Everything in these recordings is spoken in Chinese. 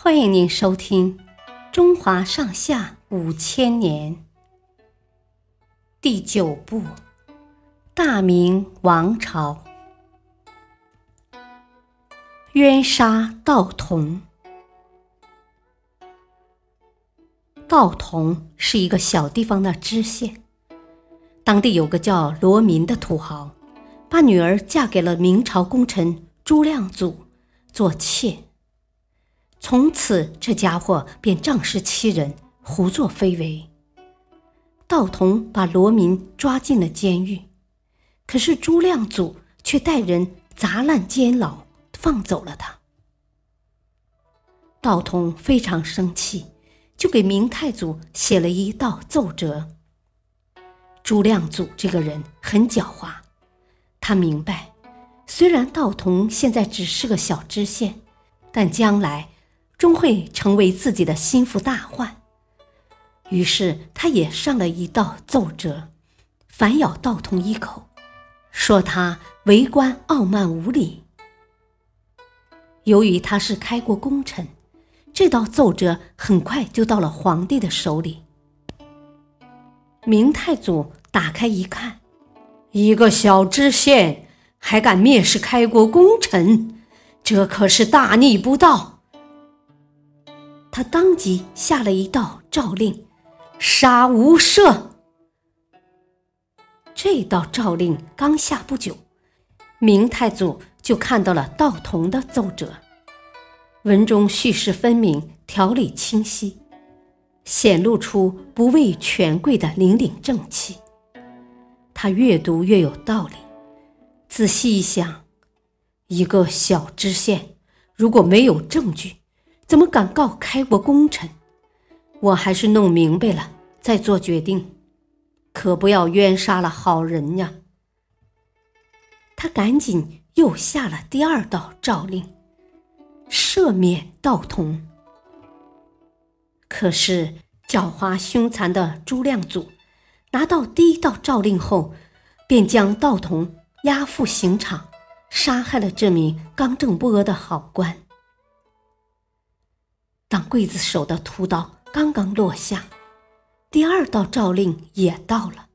欢迎您收听《中华上下五千年》第九部《大明王朝》，冤杀道童。道童是一个小地方的知县，当地有个叫罗民的土豪，把女儿嫁给了明朝功臣朱亮祖做妾。从此，这家伙便仗势欺人，胡作非为。道童把罗民抓进了监狱，可是朱亮祖却带人砸烂监牢，放走了他。道童非常生气，就给明太祖写了一道奏折。朱亮祖这个人很狡猾，他明白，虽然道童现在只是个小知县，但将来。终会成为自己的心腹大患，于是他也上了一道奏折，反咬道童一口，说他为官傲慢无礼。由于他是开国功臣，这道奏折很快就到了皇帝的手里。明太祖打开一看，一个小知县还敢蔑视开国功臣，这可是大逆不道！他当即下了一道诏令，杀无赦。这道诏令刚下不久，明太祖就看到了道童的奏折，文中叙事分明，条理清晰，显露出不畏权贵的凛凛正气。他越读越有道理，仔细一想，一个小知县如果没有证据，怎么敢告开国功臣？我还是弄明白了再做决定，可不要冤杀了好人呀！他赶紧又下了第二道诏令，赦免道童。可是狡猾凶残的朱亮祖拿到第一道诏令后，便将道童押赴刑场，杀害了这名刚正不阿的好官。刽子手的屠刀刚刚落下，第二道诏令也到了。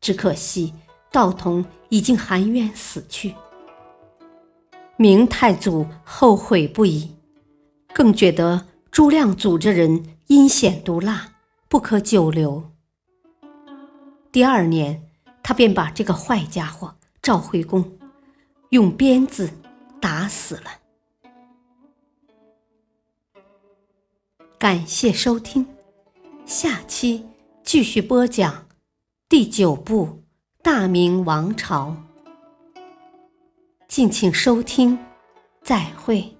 只可惜道童已经含冤死去。明太祖后悔不已，更觉得朱亮祖这人阴险毒辣，不可久留。第二年，他便把这个坏家伙召回宫，用鞭子打死了。感谢收听，下期继续播讲第九部《大明王朝》，敬请收听，再会。